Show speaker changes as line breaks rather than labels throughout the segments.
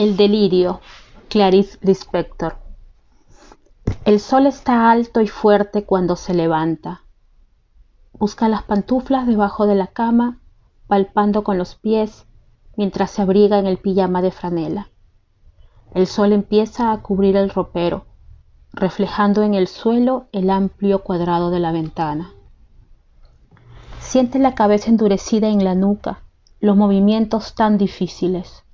El delirio, Clarice Lispector. El sol está alto y fuerte cuando se levanta. Busca las pantuflas debajo de la cama, palpando con los pies mientras se abriga en el pijama de franela. El sol empieza a cubrir el ropero, reflejando en el suelo el amplio cuadrado de la ventana. Siente la cabeza endurecida en la nuca, los movimientos tan difíciles.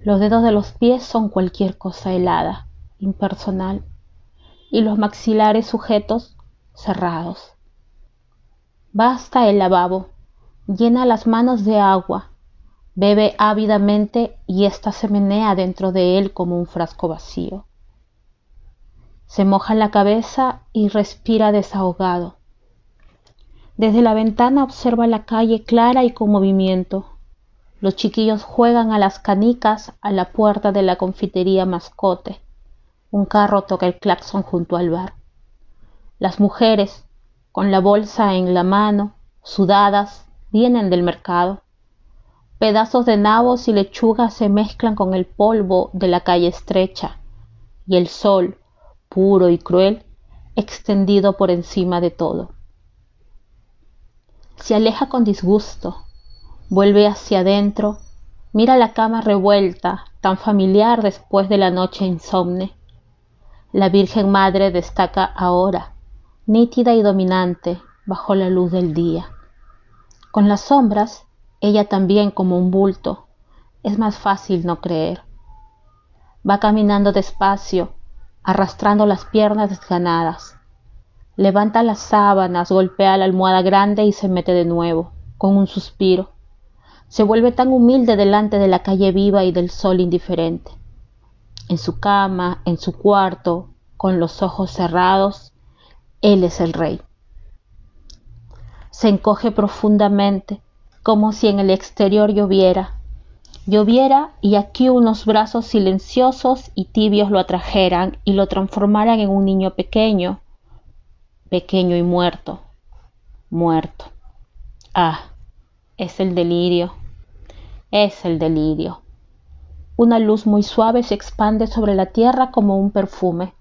Los dedos de los pies son cualquier cosa helada, impersonal, y los maxilares sujetos, cerrados. Va hasta el lavabo, llena las manos de agua, bebe ávidamente y ésta se menea dentro de él como un frasco vacío. Se moja la cabeza y respira desahogado. Desde la ventana observa la calle clara y con movimiento, los chiquillos juegan a las canicas a la puerta de la confitería Mascote. Un carro toca el claxon junto al bar. Las mujeres, con la bolsa en la mano, sudadas, vienen del mercado. Pedazos de nabos y lechugas se mezclan con el polvo de la calle estrecha, y el sol, puro y cruel, extendido por encima de todo. Se aleja con disgusto, Vuelve hacia adentro, mira la cama revuelta, tan familiar después de la noche insomne. La Virgen Madre destaca ahora, nítida y dominante, bajo la luz del día. Con las sombras, ella también como un bulto, es más fácil no creer. Va caminando despacio, arrastrando las piernas desganadas. Levanta las sábanas, golpea la almohada grande y se mete de nuevo, con un suspiro se vuelve tan humilde delante de la calle viva y del sol indiferente. En su cama, en su cuarto, con los ojos cerrados, Él es el rey. Se encoge profundamente, como si en el exterior lloviera. Lloviera y aquí unos brazos silenciosos y tibios lo atrajeran y lo transformaran en un niño pequeño, pequeño y muerto, muerto. Ah, es el delirio, es el delirio. Una luz muy suave se expande sobre la tierra como un perfume.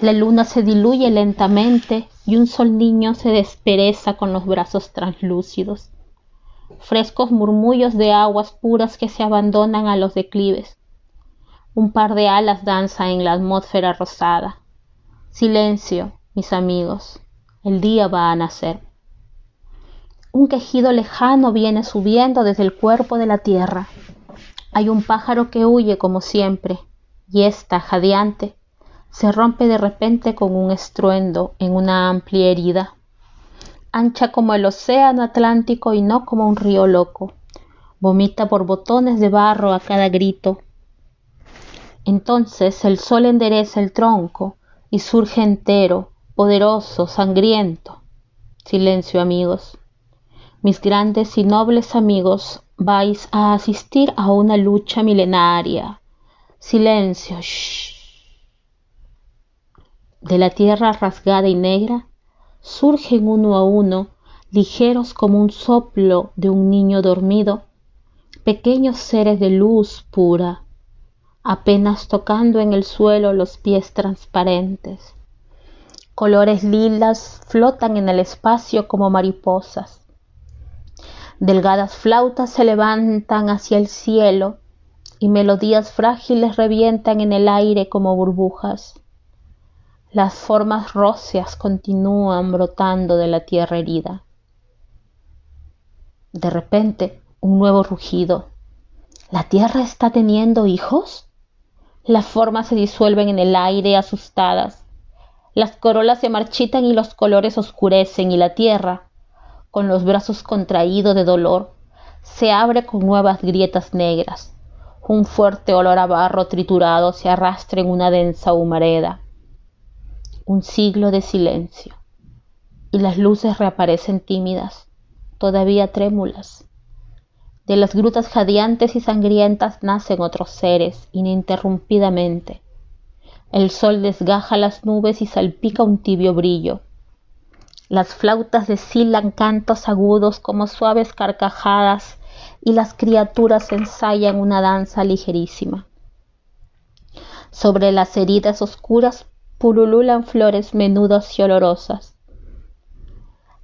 La luna se diluye lentamente y un sol niño se despereza con los brazos translúcidos. Frescos murmullos de aguas puras que se abandonan a los declives. Un par de alas danza en la atmósfera rosada. Silencio, mis amigos, el día va a nacer. Un quejido lejano viene subiendo desde el cuerpo de la tierra. Hay un pájaro que huye como siempre, y esta, jadeante, se rompe de repente con un estruendo en una amplia herida, ancha como el océano Atlántico y no como un río loco. Vomita por botones de barro a cada grito. Entonces el sol endereza el tronco y surge entero, poderoso, sangriento. Silencio, amigos mis grandes y nobles amigos, vais a asistir a una lucha milenaria. Silencio. Shh. De la tierra rasgada y negra surgen uno a uno, ligeros como un soplo de un niño dormido, pequeños seres de luz pura, apenas tocando en el suelo los pies transparentes. Colores lilas flotan en el espacio como mariposas Delgadas flautas se levantan hacia el cielo y melodías frágiles revientan en el aire como burbujas. Las formas róseas continúan brotando de la tierra herida. De repente, un nuevo rugido. ¿La tierra está teniendo hijos? Las formas se disuelven en el aire asustadas. Las corolas se marchitan y los colores oscurecen y la tierra, con los brazos contraídos de dolor, se abre con nuevas grietas negras. Un fuerte olor a barro triturado se arrastra en una densa humareda. Un siglo de silencio. Y las luces reaparecen tímidas, todavía trémulas. De las grutas jadeantes y sangrientas nacen otros seres ininterrumpidamente. El sol desgaja las nubes y salpica un tibio brillo las flautas deshilan cantos agudos como suaves carcajadas y las criaturas ensayan una danza ligerísima. Sobre las heridas oscuras pulululan flores menudas y olorosas.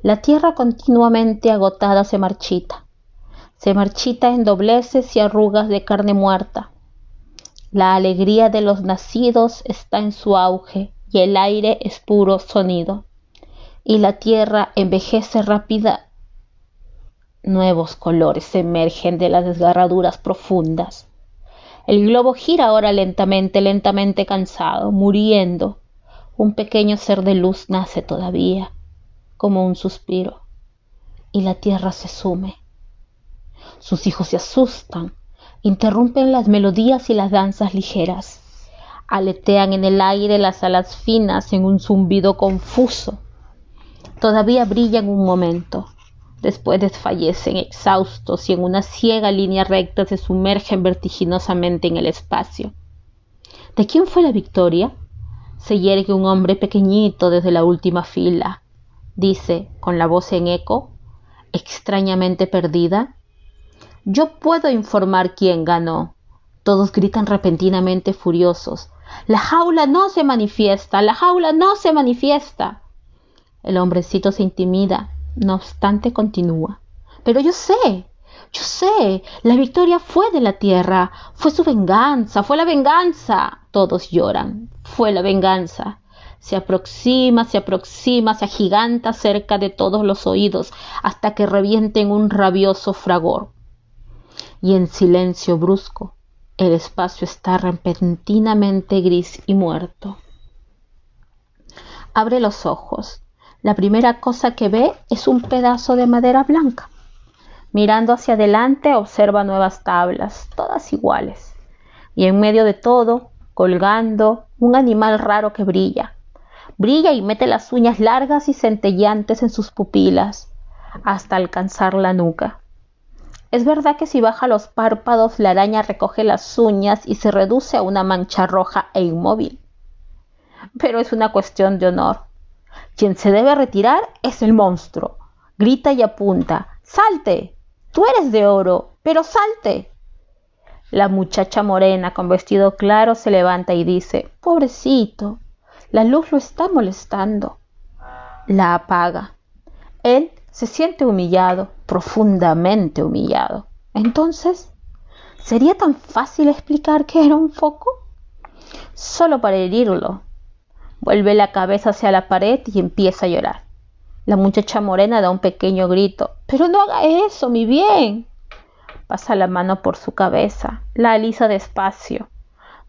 La tierra continuamente agotada se marchita, se marchita en dobleces y arrugas de carne muerta. La alegría de los nacidos está en su auge y el aire es puro sonido. Y la tierra envejece rápida. Nuevos colores emergen de las desgarraduras profundas. El globo gira ahora lentamente, lentamente cansado, muriendo. Un pequeño ser de luz nace todavía como un suspiro, y la tierra se sume. Sus hijos se asustan, interrumpen las melodías y las danzas ligeras, aletean en el aire las alas finas en un zumbido confuso. Todavía brillan un momento, después desfallecen exhaustos y en una ciega línea recta se sumergen vertiginosamente en el espacio. ¿De quién fue la victoria? Se yergue un hombre pequeñito desde la última fila, dice con la voz en eco, extrañamente perdida. Yo puedo informar quién ganó. Todos gritan repentinamente furiosos. La jaula no se manifiesta, la jaula no se manifiesta. El hombrecito se intimida, no obstante continúa. Pero yo sé, yo sé, la victoria fue de la tierra, fue su venganza, fue la venganza. Todos lloran, fue la venganza se aproxima, se aproxima, se agiganta cerca de todos los oídos hasta que reviente en un rabioso fragor. Y en silencio brusco, el espacio está repentinamente gris y muerto. Abre los ojos. La primera cosa que ve es un pedazo de madera blanca. Mirando hacia adelante observa nuevas tablas, todas iguales. Y en medio de todo, colgando, un animal raro que brilla, Brilla y mete las uñas largas y centelleantes en sus pupilas hasta alcanzar la nuca. Es verdad que si baja los párpados la araña recoge las uñas y se reduce a una mancha roja e inmóvil. Pero es una cuestión de honor. Quien se debe retirar es el monstruo. Grita y apunta. ¡Salte! Tú eres de oro, pero salte. La muchacha morena con vestido claro se levanta y dice, Pobrecito, la luz lo está molestando. La apaga. Él se siente humillado, profundamente humillado. Entonces, ¿sería tan fácil explicar que era un foco? Solo para herirlo. Vuelve la cabeza hacia la pared y empieza a llorar. La muchacha morena da un pequeño grito. Pero no haga eso, mi bien. Pasa la mano por su cabeza, la alisa despacio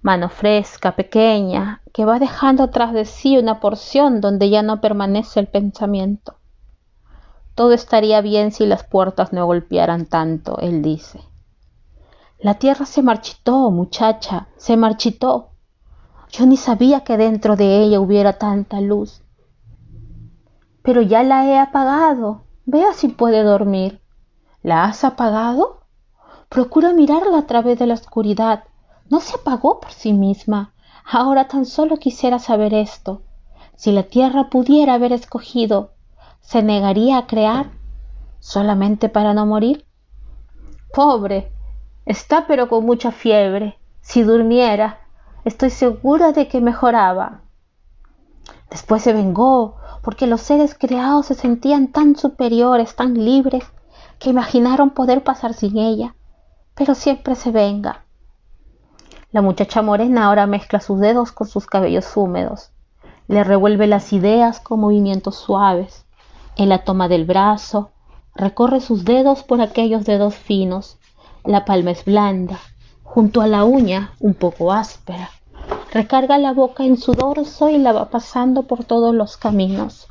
mano fresca, pequeña, que va dejando tras de sí una porción donde ya no permanece el pensamiento. Todo estaría bien si las puertas no golpearan tanto, él dice. La tierra se marchitó, muchacha, se marchitó. Yo ni sabía que dentro de ella hubiera tanta luz. Pero ya la he apagado. Vea si puede dormir. ¿La has apagado? Procura mirarla a través de la oscuridad no se apagó por sí misma. Ahora tan solo quisiera saber esto. Si la tierra pudiera haber escogido, ¿se negaría a crear solamente para no morir? Pobre, está pero con mucha fiebre. Si durmiera, estoy segura de que mejoraba. Después se vengó, porque los seres creados se sentían tan superiores, tan libres, que imaginaron poder pasar sin ella. Pero siempre se venga. La muchacha morena ahora mezcla sus dedos con sus cabellos húmedos. Le revuelve las ideas con movimientos suaves. En la toma del brazo, recorre sus dedos por aquellos dedos finos. La palma es blanda, junto a la uña un poco áspera. Recarga la boca en su dorso y la va pasando por todos los caminos,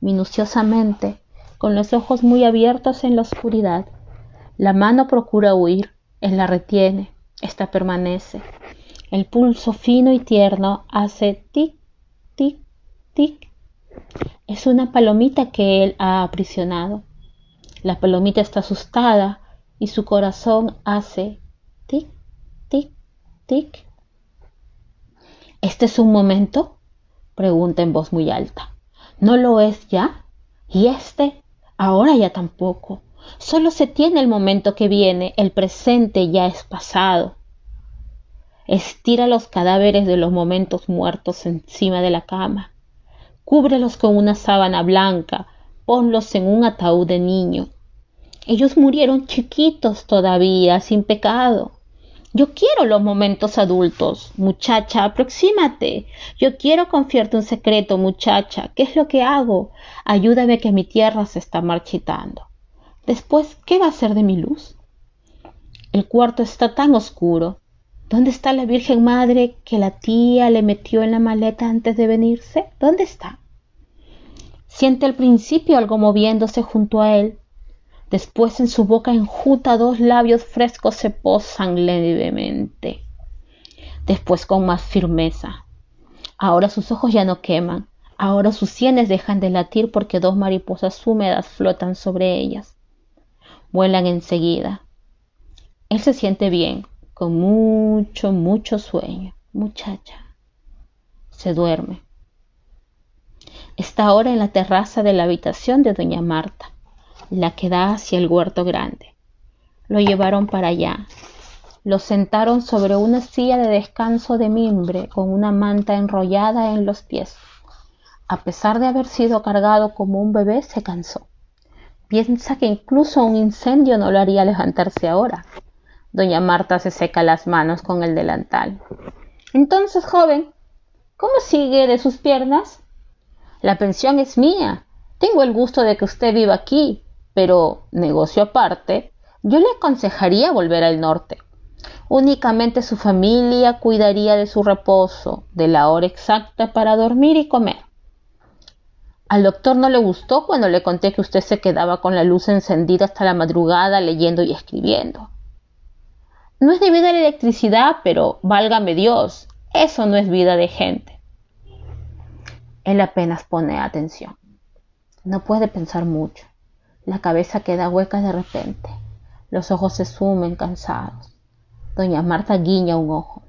minuciosamente, con los ojos muy abiertos en la oscuridad. La mano procura huir, él la retiene, esta permanece. El pulso fino y tierno hace tic, tic, tic. Es una palomita que él ha aprisionado. La palomita está asustada y su corazón hace tic, tic, tic. ¿Este es un momento? pregunta en voz muy alta. ¿No lo es ya? ¿Y este? Ahora ya tampoco. Solo se tiene el momento que viene, el presente ya es pasado. Estira los cadáveres de los momentos muertos encima de la cama. Cúbrelos con una sábana blanca, ponlos en un ataúd de niño. Ellos murieron chiquitos todavía, sin pecado. Yo quiero los momentos adultos. Muchacha, aproxímate. Yo quiero confiarte un secreto, muchacha. ¿Qué es lo que hago? Ayúdame que mi tierra se está marchitando. Después, ¿qué va a ser de mi luz? El cuarto está tan oscuro. ¿Dónde está la Virgen Madre que la tía le metió en la maleta antes de venirse? ¿Dónde está? Siente al principio algo moviéndose junto a él. Después en su boca enjuta dos labios frescos se posan levemente. Después con más firmeza. Ahora sus ojos ya no queman. Ahora sus sienes dejan de latir porque dos mariposas húmedas flotan sobre ellas. Vuelan enseguida. Él se siente bien, con mucho, mucho sueño. Muchacha. Se duerme. Está ahora en la terraza de la habitación de doña Marta, la que da hacia el huerto grande. Lo llevaron para allá. Lo sentaron sobre una silla de descanso de mimbre con una manta enrollada en los pies. A pesar de haber sido cargado como un bebé, se cansó. Piensa que incluso un incendio no lo haría levantarse ahora. Doña Marta se seca las manos con el delantal. Entonces, joven, ¿cómo sigue de sus piernas? La pensión es mía. Tengo el gusto de que usted viva aquí, pero, negocio aparte, yo le aconsejaría volver al norte. Únicamente su familia cuidaría de su reposo, de la hora exacta para dormir y comer. Al doctor no le gustó cuando le conté que usted se quedaba con la luz encendida hasta la madrugada leyendo y escribiendo. No es debido a la electricidad, pero válgame Dios, eso no es vida de gente. Él apenas pone atención. No puede pensar mucho. La cabeza queda hueca de repente. Los ojos se sumen cansados. Doña Marta guiña un ojo.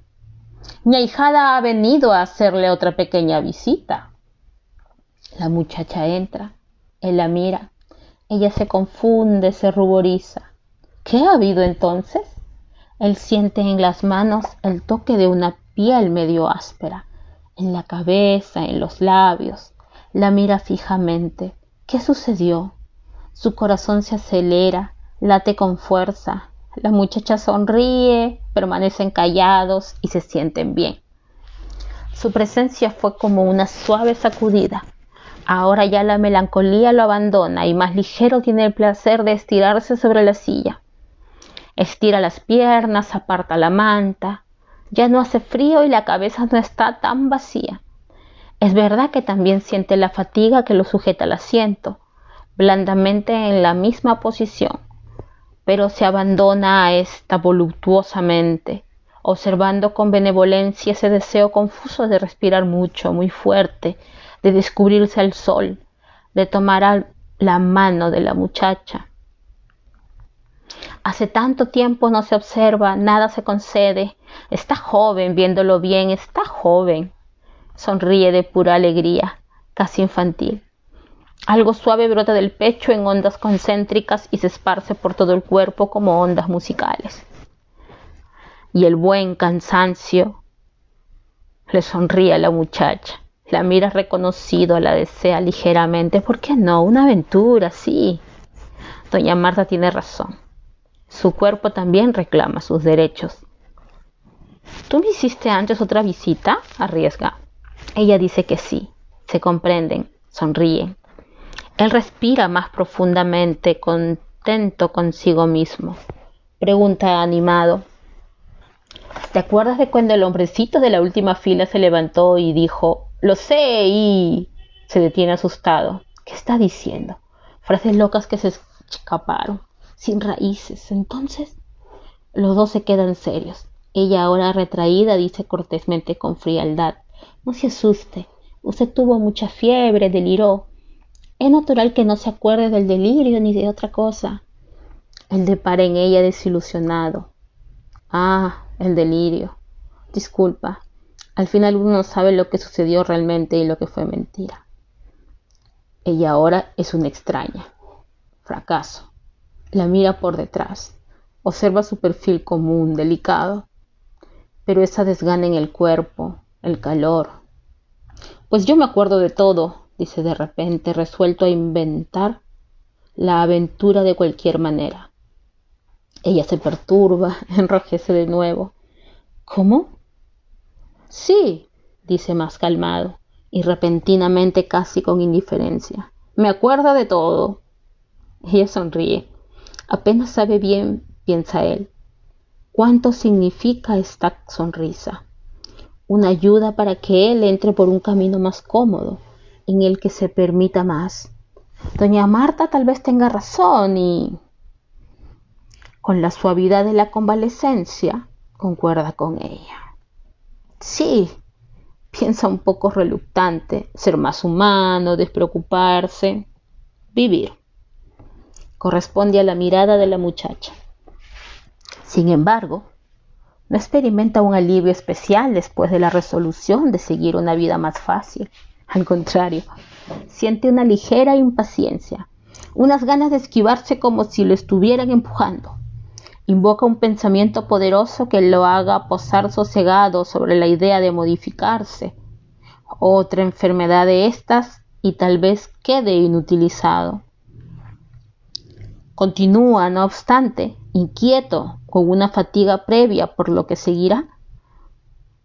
Mi ahijada ha venido a hacerle otra pequeña visita. La muchacha entra. Él la mira. Ella se confunde, se ruboriza. ¿Qué ha habido entonces? Él siente en las manos el toque de una piel medio áspera, en la cabeza, en los labios. La mira fijamente. ¿Qué sucedió? Su corazón se acelera, late con fuerza. La muchacha sonríe, permanecen callados y se sienten bien. Su presencia fue como una suave sacudida. Ahora ya la melancolía lo abandona y más ligero tiene el placer de estirarse sobre la silla. Estira las piernas, aparta la manta. Ya no hace frío y la cabeza no está tan vacía. Es verdad que también siente la fatiga que lo sujeta al asiento, blandamente en la misma posición, pero se abandona a esta voluptuosamente, observando con benevolencia ese deseo confuso de respirar mucho, muy fuerte, de descubrirse al sol, de tomar la mano de la muchacha, Hace tanto tiempo no se observa, nada se concede. Está joven, viéndolo bien, está joven. Sonríe de pura alegría, casi infantil. Algo suave brota del pecho en ondas concéntricas y se esparce por todo el cuerpo como ondas musicales. Y el buen cansancio le sonríe a la muchacha. La mira reconocido, la desea ligeramente. ¿Por qué no? Una aventura, sí. Doña Marta tiene razón. Su cuerpo también reclama sus derechos. ¿Tú me hiciste antes otra visita? Arriesga. Ella dice que sí. Se comprenden, sonríen. Él respira más profundamente, contento consigo mismo. Pregunta animado. ¿Te acuerdas de cuando el hombrecito de la última fila se levantó y dijo, lo sé y... se detiene asustado? ¿Qué está diciendo? Frases locas que se escaparon sin raíces. Entonces, los dos se quedan serios. Ella ahora retraída dice cortésmente con frialdad, no se asuste, usted tuvo mucha fiebre, deliró. Es natural que no se acuerde del delirio ni de otra cosa. Él depara en ella desilusionado. Ah, el delirio. Disculpa, al final uno no sabe lo que sucedió realmente y lo que fue mentira. Ella ahora es una extraña. Fracaso. La mira por detrás. Observa su perfil común, delicado. Pero esa desgana en el cuerpo, el calor. Pues yo me acuerdo de todo, dice de repente, resuelto a inventar la aventura de cualquier manera. Ella se perturba, enrojece de nuevo. ¿Cómo? Sí, dice más calmado y repentinamente casi con indiferencia. Me acuerdo de todo. Ella sonríe. Apenas sabe bien, piensa él, cuánto significa esta sonrisa. Una ayuda para que él entre por un camino más cómodo, en el que se permita más. Doña Marta tal vez tenga razón y con la suavidad de la convalecencia concuerda con ella. Sí, piensa un poco reluctante, ser más humano, despreocuparse, vivir. Corresponde a la mirada de la muchacha. Sin embargo, no experimenta un alivio especial después de la resolución de seguir una vida más fácil. Al contrario, siente una ligera impaciencia, unas ganas de esquivarse como si lo estuvieran empujando. Invoca un pensamiento poderoso que lo haga posar sosegado sobre la idea de modificarse. Otra enfermedad de estas y tal vez quede inutilizado. Continúa, no obstante, inquieto, con una fatiga previa por lo que seguirá.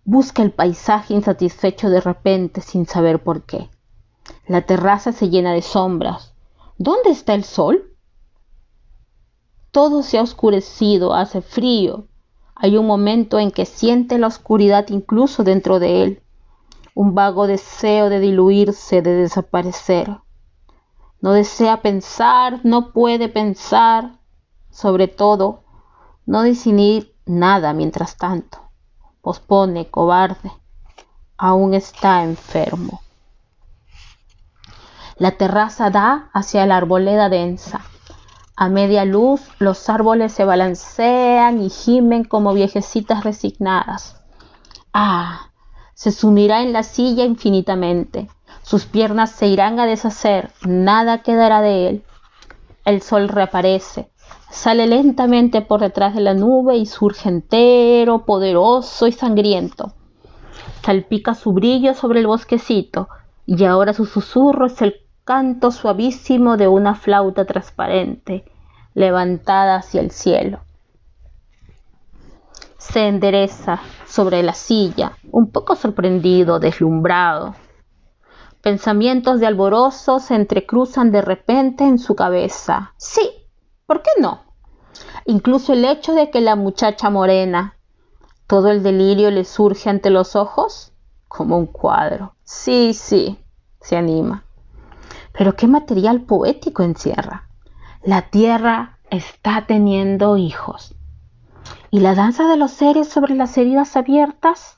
Busca el paisaje insatisfecho de repente sin saber por qué. La terraza se llena de sombras. ¿Dónde está el sol? Todo se ha oscurecido, hace frío. Hay un momento en que siente la oscuridad incluso dentro de él, un vago deseo de diluirse, de desaparecer. No desea pensar, no puede pensar, sobre todo, no decidir nada mientras tanto. Pospone, cobarde. Aún está enfermo. La terraza da hacia la arboleda densa. A media luz los árboles se balancean y gimen como viejecitas resignadas. Ah, se sumirá en la silla infinitamente. Sus piernas se irán a deshacer, nada quedará de él. El sol reaparece, sale lentamente por detrás de la nube y surge entero, poderoso y sangriento. Salpica su brillo sobre el bosquecito, y ahora su susurro es el canto suavísimo de una flauta transparente, levantada hacia el cielo. Se endereza sobre la silla, un poco sorprendido, deslumbrado. Pensamientos de alborozo se entrecruzan de repente en su cabeza. Sí, ¿por qué no? Incluso el hecho de que la muchacha morena, todo el delirio le surge ante los ojos como un cuadro. Sí, sí, se anima. Pero qué material poético encierra. La tierra está teniendo hijos. ¿Y la danza de los seres sobre las heridas abiertas?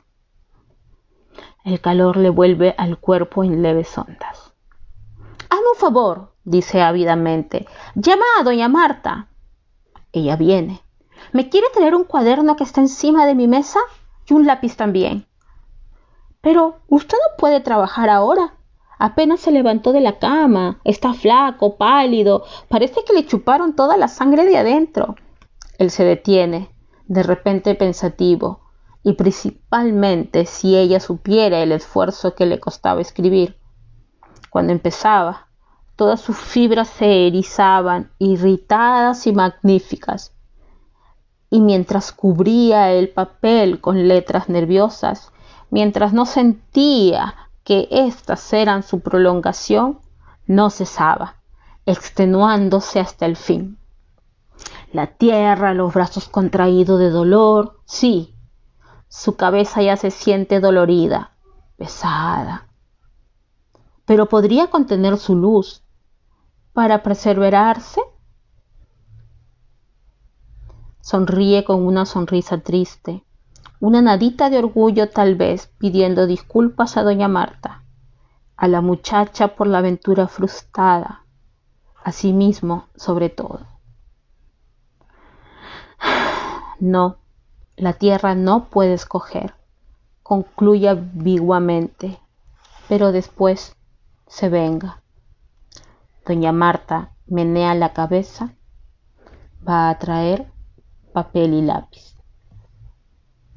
El calor le vuelve al cuerpo en leves ondas. Un favor, dice ávidamente. Llama a doña Marta. Ella viene. ¿Me quiere traer un cuaderno que está encima de mi mesa? Y un lápiz también. Pero usted no puede trabajar ahora. Apenas se levantó de la cama, está flaco, pálido, parece que le chuparon toda la sangre de adentro. Él se detiene, de repente pensativo, y principalmente si ella supiera el esfuerzo que le costaba escribir. Cuando empezaba, todas sus fibras se erizaban, irritadas y magníficas. Y mientras cubría el papel con letras nerviosas, mientras no sentía que éstas eran su prolongación, no cesaba, extenuándose hasta el fin. La tierra, los brazos contraídos de dolor, sí, su cabeza ya se siente dolorida, pesada. Pero podría contener su luz para perseverarse. Sonríe con una sonrisa triste una nadita de orgullo tal vez pidiendo disculpas a doña Marta, a la muchacha por la aventura frustrada, a sí mismo sobre todo. No, la tierra no puede escoger, concluye ambiguamente, pero después se venga. Doña Marta menea la cabeza, va a traer papel y lápiz.